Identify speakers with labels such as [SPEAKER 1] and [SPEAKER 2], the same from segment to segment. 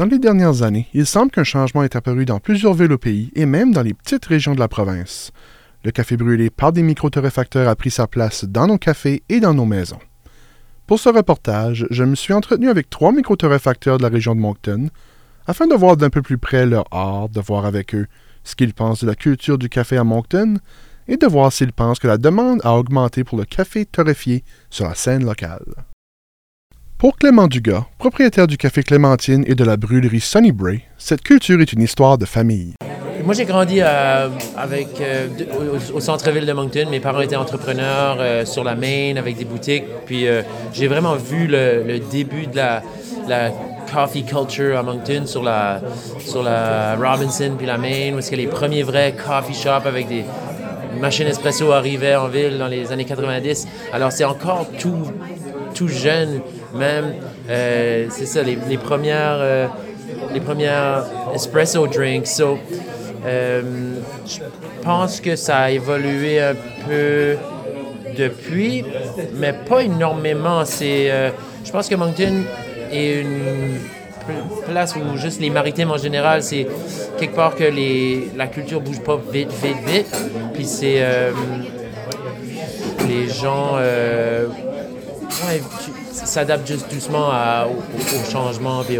[SPEAKER 1] Dans les dernières années, il semble qu'un changement est apparu dans plusieurs villes au pays et même dans les petites régions de la province. Le café brûlé par des micro-torréfacteurs a pris sa place dans nos cafés et dans nos maisons. Pour ce reportage, je me suis entretenu avec trois micro-torréfacteurs de la région de Moncton afin de voir d'un peu plus près leur art, de voir avec eux ce qu'ils pensent de la culture du café à Moncton et de voir s'ils pensent que la demande a augmenté pour le café torréfié sur la scène locale. Pour Clément Dugas, propriétaire du café Clémentine et de la brûlerie Sunny Bray, cette culture est une histoire de famille.
[SPEAKER 2] Moi, j'ai grandi euh, avec, euh, au, centre-ville de Moncton. Mes parents étaient entrepreneurs euh, sur la Main avec des boutiques. Puis j'ai vraiment vu le, début de la, coffee culture à Moncton sur la, sur la Robinson puis la Main, où est-ce les premiers vrais coffee shops avec des machines espresso arrivaient en ville dans les années 90. Alors c'est encore tout, tout jeune même. Euh, c'est ça, les, premières, euh, les premières espresso drinks. So, euh, je pense que ça a évolué un peu depuis, mais pas énormément. C'est, je pense que Moncton est une place où juste les maritimes en général, c'est quelque part que les, la culture bouge pas vite, vite, vite. Puis c'est les gens s'adapte juste doucement au, changement et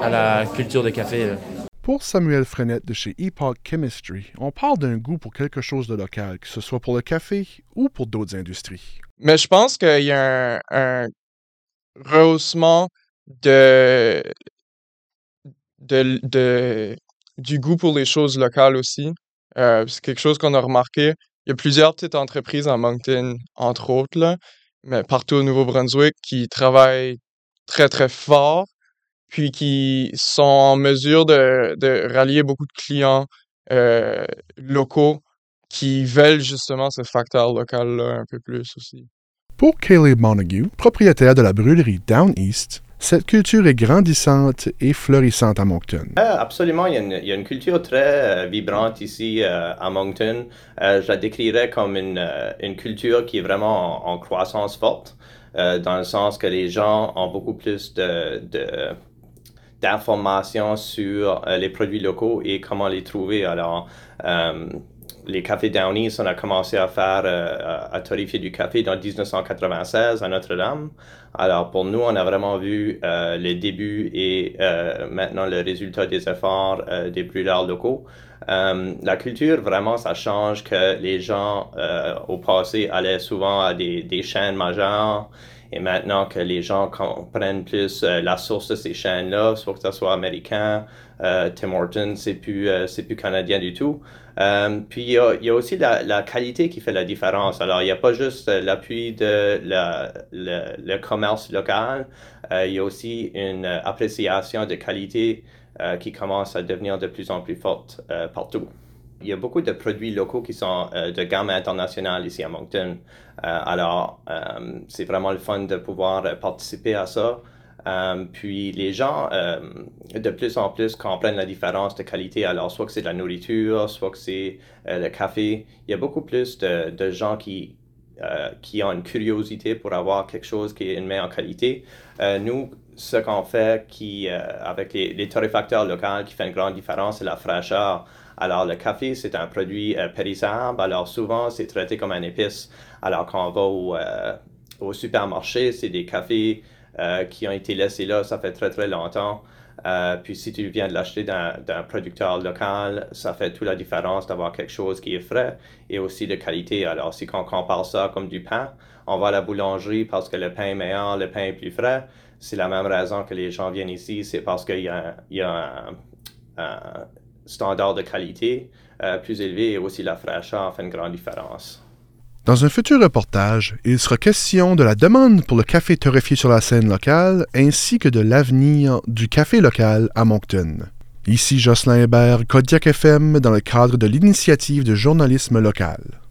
[SPEAKER 2] à la culture de café.
[SPEAKER 1] Pour Samuel Frenette de chez Epoch Chemistry, on parle d'un goût pour quelque chose de local, que ce soit pour le café ou pour d'autres industries.
[SPEAKER 3] Mais je pense qu'il y a un, rehaussement de, de, du goût pour les choses locales aussi. Euh, c'est quelque chose qu'on a remarqué. Il y a plusieurs petites entreprises en Moncton, entre autres, là, mais partout au Nouveau-Brunswick qui travaillent très, très fort, puis qui sont en mesure de, de rallier beaucoup de clients euh, locaux qui veulent justement ce facteur local-là un peu plus aussi.
[SPEAKER 1] Pour Caleb Montague, propriétaire de la brûlerie Down East, cette culture est grandissante et florissante à Moncton.
[SPEAKER 4] Euh, absolument, il y, a une, culture très euh, vibrante ici euh, à Moncton. je la décrirais comme une, culture qui est vraiment en, croissance forte, dans le sens que les gens ont beaucoup plus d'informations sur les produits locaux et comment les trouver. Alors, les cafés Downies, on a commencé à faire, euh, à tarifier du café dans 1996 à Notre-Dame. Alors pour nous, on a vraiment vu euh, les débuts et euh, maintenant le résultat des efforts euh, des brûleurs locaux. Euh, la culture, vraiment, ça change que les gens au passé allaient souvent à des, des chaînes majeures et maintenant que les gens comprennent plus la source de ces chaînes-là, soit que ce soit américain, Tim Hortons, c'est plus, c'est plus canadien du tout. Euh, puis il y, a, aussi la, qualité qui fait la différence. Alors il n'y a pas juste l'appui de le, commerce local, euh, il y a aussi une appréciation de qualité euh, qui commence à devenir de plus en plus forte euh, partout. Il y a beaucoup de produits locaux qui sont euh, de gamme internationale ici à Moncton. alors c'est vraiment le fun de pouvoir participer à ça. Euh, puis les gens, euh, de plus en plus, comprennent la différence de qualité. Alors, soit que c'est de la nourriture, soit que c'est euh, le café. Il y a beaucoup plus de, de gens qui, qui ont une curiosité pour avoir quelque chose qui est une meilleure qualité. nous, ce qu'on fait qui, avec les, torréfacteurs locaux qui fait une grande différence, c'est la fraîcheur. Alors, le café, c'est un produit périssable. Alors, souvent, c'est traité comme un épice. Alors, quand on va au, supermarché, c'est des cafés euh, qui ont été laissés là, ça fait très très longtemps. Euh, puis si tu viens de l'acheter d'un producteur local, ça fait toute la différence d'avoir quelque chose qui est frais et aussi de qualité. Alors si on compare ça comme du pain, on va à la boulangerie parce que le pain est meilleur, le pain est plus frais. C'est la même raison que les gens viennent ici, c'est parce qu'il y a, un, standard de qualité euh, plus élevé et aussi la fraîcheur fait une grande différence.
[SPEAKER 1] Dans un futur reportage, il sera question de la demande pour le café torréfié sur la scène locale ainsi que de l'avenir du café local à Moncton. Ici Jocelyn Hébert, Kodiak FM, dans le cadre de l'initiative de journalisme local.